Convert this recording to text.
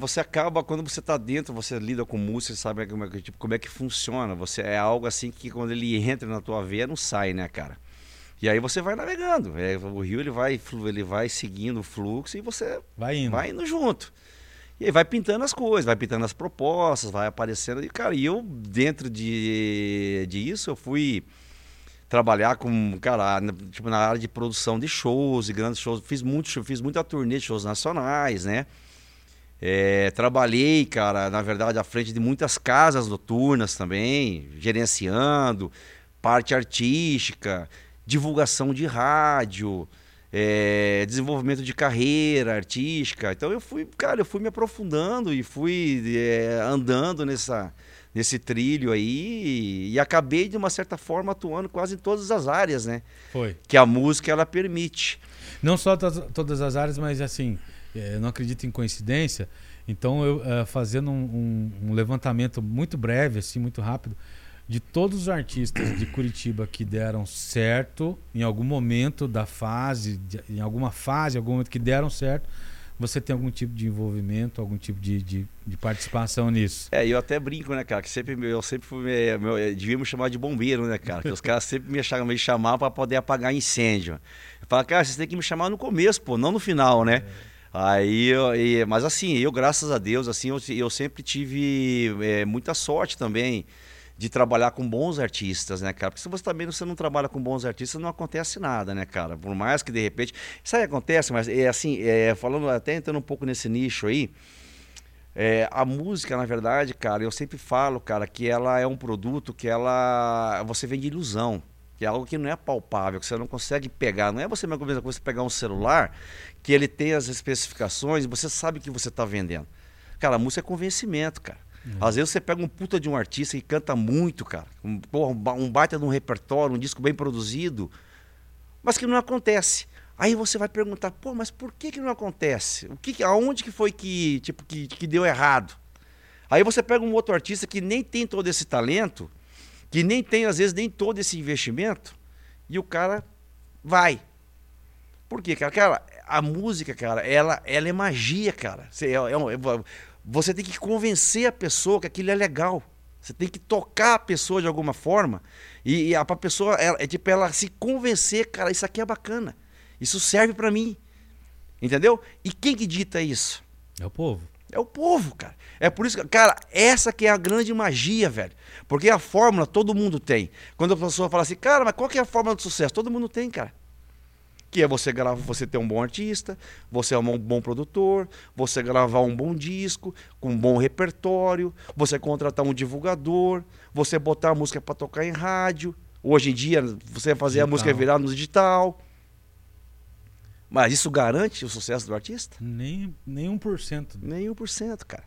Você acaba, quando você está dentro, você lida com música, você sabe como é, que, tipo, como é que funciona. Você é algo assim que quando ele entra na tua veia, não sai, né, cara? E aí você vai navegando. É, o rio ele vai, ele vai seguindo o fluxo e você vai indo. vai indo junto. E aí vai pintando as coisas, vai pintando as propostas, vai aparecendo. E, cara, e eu, dentro de, disso, eu fui trabalhar com, cara, tipo, na área de produção de shows e grandes shows. Fiz muito, fiz muita turnê de shows nacionais, né? É, trabalhei, cara, na verdade, à frente de muitas casas noturnas também, gerenciando, parte artística, divulgação de rádio, é, desenvolvimento de carreira artística. Então eu fui, cara, eu fui me aprofundando e fui é, andando nessa, nesse trilho aí e, acabei de uma certa forma atuando quase em todas as áreas, né? Foi. Que a música ela permite. Não só todas as áreas, mas assim, eu não acredito em coincidência. Então, eu uh, fazendo um, um, um, levantamento muito breve, assim, muito rápido, de todos os artistas de Curitiba que deram certo em algum momento da fase, de, em alguma fase, algum momento que deram certo, você tem algum tipo de envolvimento, algum tipo de, de, de participação nisso? É, eu até brinco, né, cara, que sempre eu sempre fui, meu, devia me chamar de bombeiro, né, cara, que os caras sempre me chamavam, me chamavam para poder apagar incêndio. Eu falo, cara, vocês têm que me chamar no começo, pô, não no final, né? É. Aí, e, mas assim, eu, graças a Deus, assim, eu, eu sempre tive é, muita sorte também de trabalhar com bons artistas, né, cara? Porque se você também você não trabalha com bons artistas, não acontece nada, né, cara? Por mais que de repente. Aí acontece, mas é assim, é, falando até entrando um pouco nesse nicho aí. É, a música, na verdade, cara, eu sempre falo, cara, que ela é um produto que ela. Você vende ilusão que é algo que não é palpável, que você não consegue pegar. Não é você mesmo coisa você pegar um celular que ele tem as especificações e você sabe que você está vendendo. Cara, a música é convencimento, cara. Uhum. Às vezes você pega um puta de um artista que canta muito, cara. Um, porra, um baita de um repertório, um disco bem produzido, mas que não acontece. Aí você vai perguntar, pô, mas por que, que não acontece? O que, aonde que foi que, tipo, que, que deu errado? Aí você pega um outro artista que nem tem todo esse talento que nem tem, às vezes, nem todo esse investimento, e o cara vai. Por quê, cara? cara a música, cara, ela, ela é magia, cara. Você, é, é, é você tem que convencer a pessoa que aquilo é legal. Você tem que tocar a pessoa de alguma forma. E, e a, a pessoa, é tipo, ela se convencer, cara, isso aqui é bacana. Isso serve para mim. Entendeu? E quem que dita isso? É o povo. É o povo, cara. É por isso que, cara, essa que é a grande magia, velho. Porque a fórmula todo mundo tem. Quando a pessoa fala assim, cara, mas qual que é a fórmula do sucesso? Todo mundo tem, cara. Que é você gravar, você ter um bom artista, você é um bom produtor, você gravar um bom disco, com um bom repertório, você contratar um divulgador, você botar a música para tocar em rádio. Hoje em dia, você fazer digital. a música virar no digital. Mas isso garante o sucesso do artista? Nem, nem 1%. Nem 1%, cara.